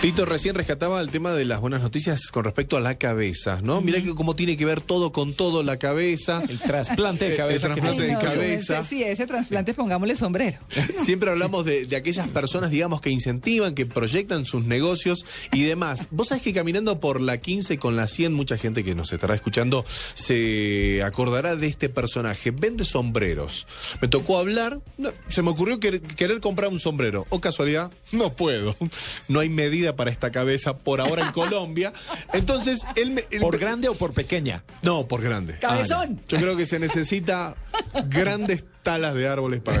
Tito recién rescataba el tema de las buenas noticias con respecto a la cabeza, ¿no? Mira que cómo tiene que ver todo con todo la cabeza. El trasplante de El cabeza. que trasplante de cabeza. Ese, sí, ese trasplante pongámosle sombrero. Siempre hablamos de, de aquellas personas, digamos, que incentivan, que proyectan sus negocios y demás. Vos sabés que caminando por la 15 con la 100, mucha gente que nos estará escuchando se acordará de este personaje. Vende sombreros. Me tocó hablar, no, se me ocurrió quer- querer comprar un sombrero. O casualidad, no puedo. No hay medida para esta cabeza por ahora en Colombia. Entonces, él me... él ¿Por me- grande o por pequeña? No, por grande. ¡Cabezón! Yo creo que se necesita grandes talas de árboles para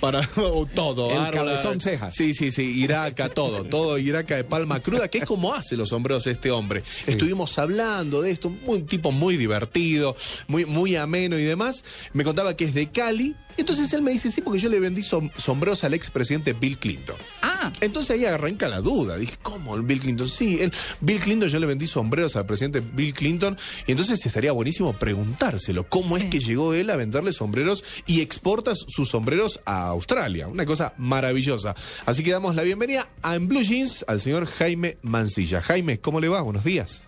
para o todo. El árboles. cabezón cejas. Sí, sí, sí, iraca, todo, todo iraca de palma cruda, que es como hace los sombreros este hombre. Estuvimos hablando de esto, un tipo muy divertido, muy, muy ameno y demás. Me contaba que es de Cali. Entonces él me dice, sí, porque yo le vendí som- sombreros al expresidente Bill Clinton. Ah, Entonces ahí arranca la duda. Dije, ¿cómo el Bill Clinton? Sí, el Bill Clinton, yo le vendí sombreros al presidente Bill Clinton. Y entonces estaría buenísimo preguntárselo. ¿Cómo es que llegó él a venderle sombreros y exporta sus sombreros a Australia? Una cosa maravillosa. Así que damos la bienvenida a En Blue Jeans al señor Jaime Mancilla. Jaime, ¿cómo le va? Buenos días.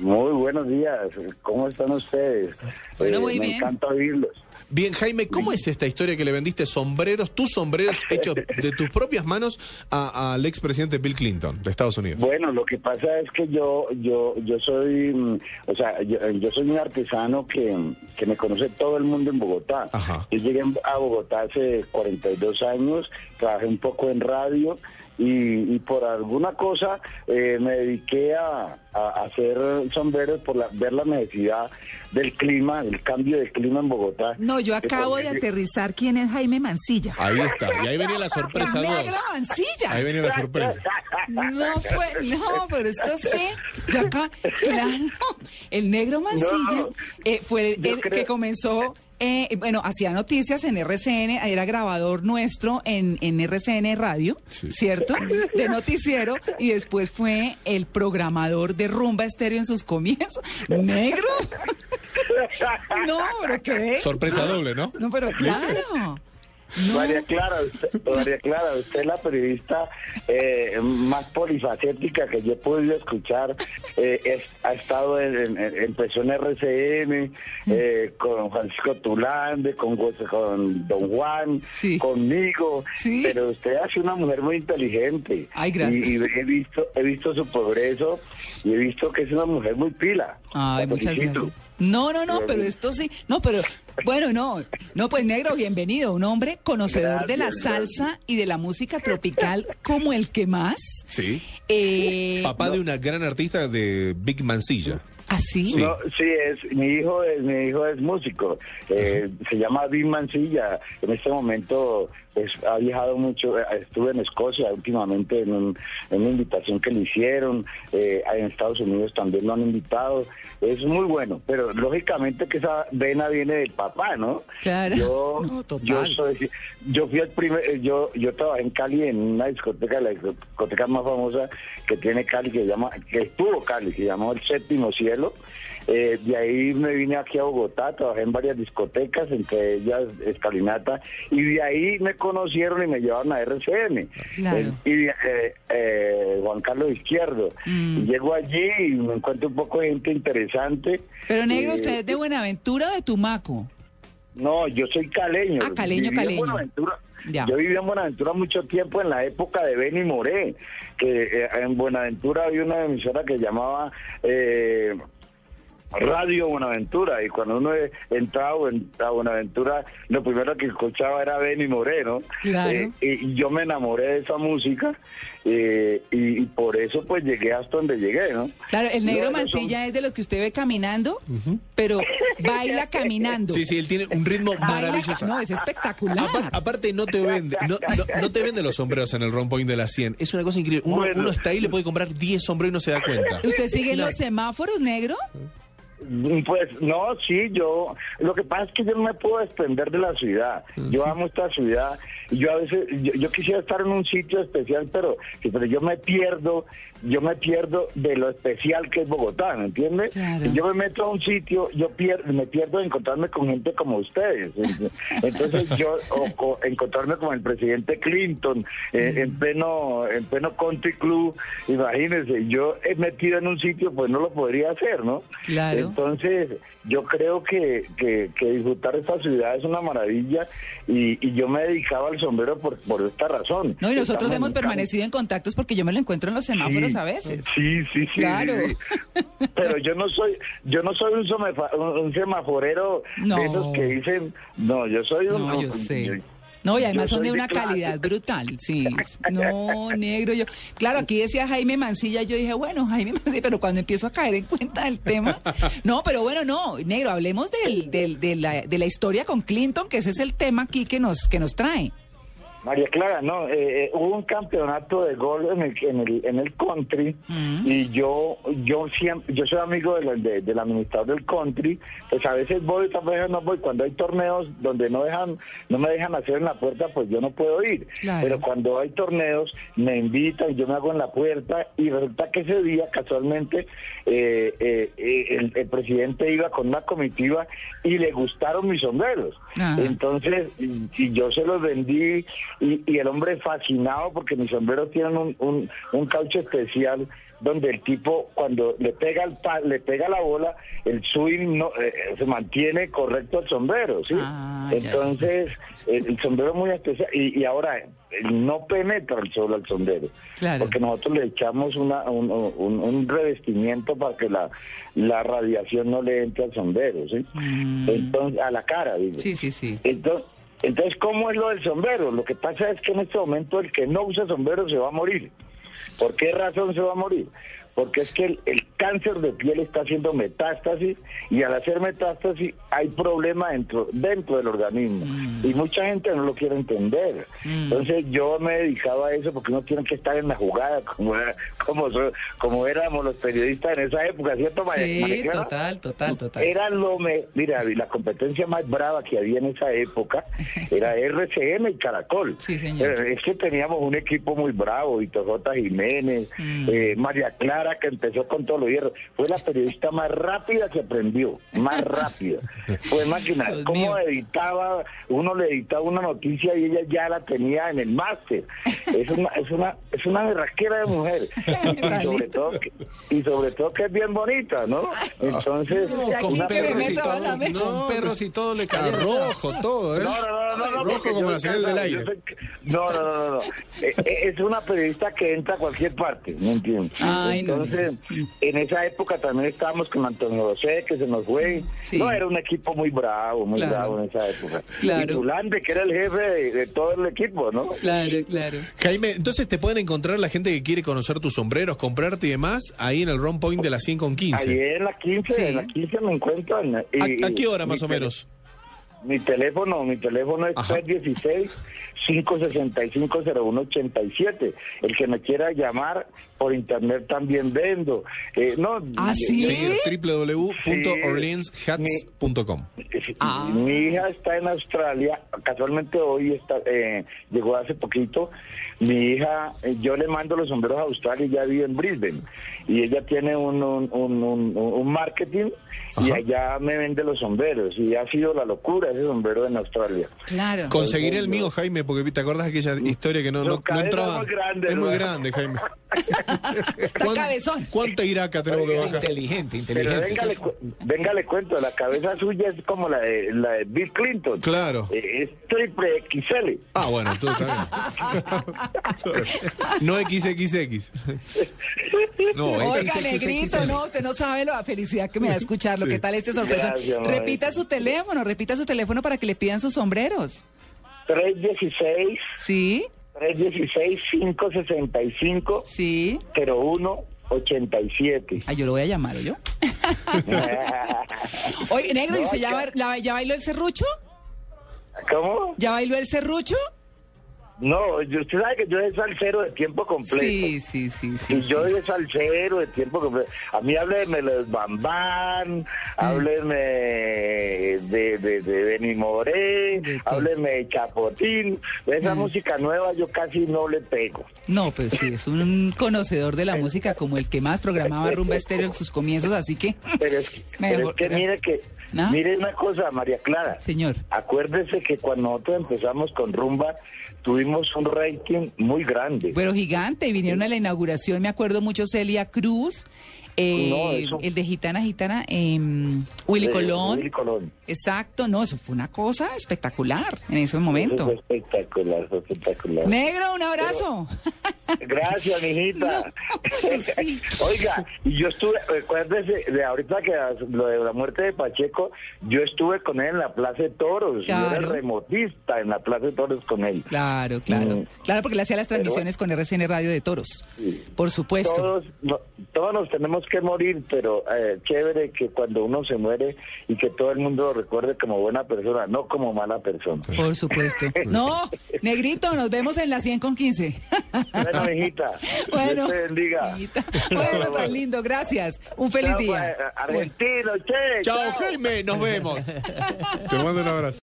Muy buenos días, ¿cómo están ustedes? Bueno, muy me bien. encanta oírlos. Bien, Jaime, ¿cómo es esta historia que le vendiste sombreros, tus sombreros hechos de tus propias manos a- al expresidente Bill Clinton de Estados Unidos? Bueno, lo que pasa es que yo yo yo soy, mm, o sea, yo, yo soy un artesano que, que me conoce todo el mundo en Bogotá. Ajá. Yo llegué a Bogotá hace 42 años, trabajé un poco en radio y, y por alguna cosa eh, me dediqué a, a hacer sombreros por la, ver la necesidad del clima, el cambio de clima en Bogotá. no, yo acabo de aterrizar quién es Jaime Mancilla. Ahí está. Y ahí venía la sorpresa ¡El 2. negro Mancilla! Ahí venía la sorpresa. No, pues, no, pero esto sí. Yo acá, claro, el negro Mancilla No, eh, fue el, yo el creo- que comenzó, eh, bueno, hacía noticias en RCN, era grabador nuestro en, en RCN Radio, ¿cierto? De noticiero, y después fue el programador de Rumba Estéreo en sus comienzos. ¿Negro? No, pero qué. Sorpresa doble, ¿no? No, pero claro. No. María Clara, usted, María Clara, usted es la periodista eh, más polifacética que yo he podido escuchar. Eh, es- ha estado en, en- empezó en RCN, eh, con Francisco Tulande, con, con Don Juan, Sí. conmigo. Sí. Pero usted sido una mujer muy inteligente. Ay, gracias. Y, y he visto, he visto su progreso y he visto que es una mujer muy pila. Ay, muchas felicito. gracias. No, no, no, pero esto sí. No, pero bueno, no. No, pues negro, bienvenido. Un hombre conocedor de la Gracias, salsa y de la música tropical como el que más. Sí. Eh, Papá de una gran artista de Big Mancilla. ¿Así? Sí. No, sí, es, mi hijo es, mi hijo es músico, eh, se llama Vin Mancilla, en este momento pues ha viajado mucho, eh, estuve en Escocia últimamente en, un- en una invitación que le hicieron, eh, en Estados Unidos también lo han invitado, es muy bueno, pero lógicamente que esa vena viene del papá, ¿no? Claro. Yo, No, total. yo soy, yo fui el primer, eh, yo, yo trabajé en Cali en una discoteca, la discoteca más famosa que tiene Cali, que se llama, que estuvo Cali, que se llamó El Séptimo Cielo. Eh, de ahí me vine aquí a Bogotá, trabajé en varias discotecas, entre ellas Escalinata, y de ahí me conocieron y me llevaron a RCN. Claro. Eh, y eh, eh, Juan Carlos Izquierdo. Mm. Llego allí y me encuentro un poco de gente interesante. Pero negro, usted es de Buenaventura o de Tumaco. no, yo soy caleño. Ah, caleño, Viví en caleño. Buenaventura. Ya. Yo viví en Buenaventura mucho tiempo en la época de Benny Moré, que eh, en Buenaventura había una emisora que llamaba eh, Radio Buenaventura y cuando uno entraba en- a Buenaventura lo primero que escuchaba era Benny Moreno Claro. Eh, y yo me enamoré de esa música eh, y, y por eso pues llegué hasta donde llegué, ¿no? Claro, el negro son- Mancilla es de los que usted ve caminando, pero baila caminando. Sí, sí, él tiene un ritmo maravilloso. no, es espectacular. Apar- aparte no te vende, no, no- no te vende los sombreros en el Round Point de la 100. Es una cosa increíble. Uno, Bueno. uno está ahí y le puede comprar 10 sombreros y no se da cuenta. ¿Usted sigue en los semáforos, negro? Pues no, sí, yo, lo que pasa es que yo no me puedo desprender de la ciudad. Yo amo esta ciudad yo a veces, yo, yo quisiera estar en un sitio especial, pero, pero yo me pierdo, yo me pierdo de lo especial que es Bogotá, ¿me entiendes? Claro. Yo me meto a un sitio, yo pierdo, me pierdo de encontrarme con gente como ustedes. Entonces yo, o, o encontrarme con el presidente Clinton eh, en pleno, en pleno country club, imagínense, yo he metido en un sitio, pues no lo podría hacer, ¿no? Claro. Entonces, yo creo que, que, que disfrutar esta ciudad es una maravilla y, y yo me dedicaba al sombrero por, por esta razón. No, y nosotros Estamos hemos en permanecido en contactos porque yo me lo encuentro en los semáforos Sí, a veces. Sí, sí, sí. Claro. sí, sí. Pero yo no soy, yo no soy un, somefa- un- semaforero No. de esos que dicen, no, yo soy un. No, yo sé. No, y además son de una calidad brutal, sí. No, negro, yo. Claro, aquí decía Jaime Mancilla, yo dije, bueno, Jaime Mancilla, pero cuando empiezo a caer en cuenta del tema. No, pero bueno, no, negro, hablemos del, del- de, la, de la historia con Clinton, que ese es el tema aquí que nos, que nos trae. María Clara, no, eh, eh, hubo un campeonato de gol en el, en el, en el country y yo yo siempre, yo soy amigo de la- de- del administrador del country, pues a veces voy, otras veces no voy. Cuando hay torneos donde no dejan, no me dejan hacer en la puerta, pues yo no puedo ir. Claro. Pero cuando hay torneos me invitan, yo me hago en la puerta y resulta que ese día casualmente eh, eh, eh, el, el presidente iba con una comitiva y le gustaron mis sombreros. Ajá. Entonces, y, y yo se los vendí y, y el hombre fascinado porque mis sombreros tienen un, un, un caucho especial donde el tipo cuando le pega el pa- le pega la bola, el swing no, eh, eh, se mantiene correcto el sombrero, ¿sí? Ah. Entonces, el, el sombrero es muy especial y, y ahora no penetra el sol al sombrero, Claro. porque nosotros le echamos una, un, un- un revestimiento para que la, la radiación no le entre al sombrero, ¿sí? Entonces, a la cara, digo. Mm. Sí, sí, sí. Entonces, entonces, ¿cómo es lo del sombrero? Lo que pasa es que en este momento el que no usa sombrero se va a morir. ¿Por qué razón se va a morir? Porque es que el, el cáncer de piel está haciendo metástasis y al hacer metástasis hay problema dentro, dentro del organismo. Y mucha gente no lo quiere entender. Entonces yo me dedicaba a eso porque uno tiene que estar en la jugada como, como, como éramos los periodistas en esa época, ¿cierto, Sí, María Clara? total, total, total. Era lo me, mira, la competencia más brava que había en esa época era RCN y Caracol. Sí, señor. Eh, Es que teníamos un equipo muy bravo, Víctor J. Jiménez, Mm. eh, María Clara, que empezó con todos los hierros. Fue la periodista más rápida que aprendió, más rápida. Fue máquina. ¿Cómo editaba? Uno le editaba una noticia y ella ya la tenía en el máster. Es una, es una, es una berraquera de mujer. Y sobre todo que, y sobre todo que es bien bonita, ¿no? Entonces, No, con una a la mesa. Con perros y todo le cayeron. rojo todo, ¿eh? No, no, no, no, no, Rojo porque como yo la señal del aire. No, no, no, no. no. Eh, eh, Es una periodista que entra a cualquier parte, ¿me entiendes? Ay, no. Entonces, en esa época también estábamos con Antonio José, que se nos fue. Sí. No, era un equipo muy bravo, muy Claro. bravo en esa época. Claro. Y Zulande, que era el jefe de, de todo el equipo, ¿no? Claro, claro. Jaime, entonces te pueden encontrar la gente que quiere conocer tus sombreros, comprarte y demás, ahí en el Round Point de la 100 con 15. Ahí en la 15, Sí. en la 15 me encuentro. en- ¿A, qué hora más o tele- menos? Mi teléfono, mi teléfono es Ajá. 316-565-0187. El que me quiera llamar por internet también vendo. Eh, no, ¿Ah, sí? Sí, www.orleanshats.com. Ah. Mi hija está en Australia, casualmente hoy está, eh, llegó hace poquito. Mi hija, eh, yo le mando los sombreros a Australia y ella vive en Brisbane. Y ella tiene un, un, un, un- un marketing y allá me vende los sombreros. Y ha sido la locura ese sombrero en Australia. Claro. Conseguiré el mío, Jaime, porque te acordás de aquella historia que no, no, no entraba. es muy grande, es muy grande, Jaime. Está cabezón. ¿Cuánta iraca tenemos que bajar? Inteligente, Pero inteligente. venga, le, cu- venga, le cuento, la cabeza suya es como la de, la de Bill Clinton. Claro. Eh, es triple XL. Ah, bueno, tú también. no XXX. No, Oiga, negrito, no, usted no sabe la felicidad que me da escucharlo. Sí. ¿Qué tal este sorpresa? Gracias, repita su teléfono, repita su teléfono para que le pidan sus sombreros. 316, ¿Sí? 316, 565, ¿Sí? 0187. Ah, yo lo voy a llamar, ¿o yo? Oye, negro, ¿y usted ya, ba- la- ya bailó el serrucho? ¿Cómo? ¿Ya bailó el serrucho? No, usted sabe que yo soy salsero de tiempo completo. Sí, sí, sí, sí. Y sí. yo soy salsero de tiempo completo. A mí hábleme de los Bambán, Mm. hábleme de, de, de Benny Moré, De hábleme de Chapotín. De esa Mm. música nueva yo casi no le pego. No, pues sí, es un conocedor de la música como el que más programaba Rumba Estéreo en sus comienzos, así que, Pero es, pero Mejor, es que mire que, ¿No? mire una cosa, María Clara. señor. Acuérdese que cuando nosotros empezamos con Rumba, tuvimos un rating muy grande. Pero gigante, vinieron a la inauguración, me acuerdo mucho Celia Cruz, eh, No, eso- el de Gitana Gitana, em, Willy Eh, Colón. Willy Colón. Exacto, no, eso fue una cosa espectacular en ese Eso momento. fue espectacular, fue espectacular. Negro, un abrazo. Gracias, mijita. sí. Oiga, y yo estuve, recuérdese, de ahorita que lo de la muerte de Pacheco, yo estuve con él en la Plaza de Toros. Yo era remotista en la Plaza de Toros con él. Claro, claro. Mm. Claro, porque le hacía las Pero- transmisiones con RCN Radio de Toros. Por supuesto. Todos, no- todos nos tenemos que morir, pero eh, chévere que cuando uno se muere y que todo el mundo lo recuerde como buena persona, no como mala persona. Por supuesto. No, negrito, nos vemos en la 100 con 15. Bueno, mijita, Bueno, Dios te bendiga. bueno, tan lindo, gracias. Un feliz Chao, día. pues, Argentino, che. Chao, Jaime, nos vemos. Te mando un abrazo.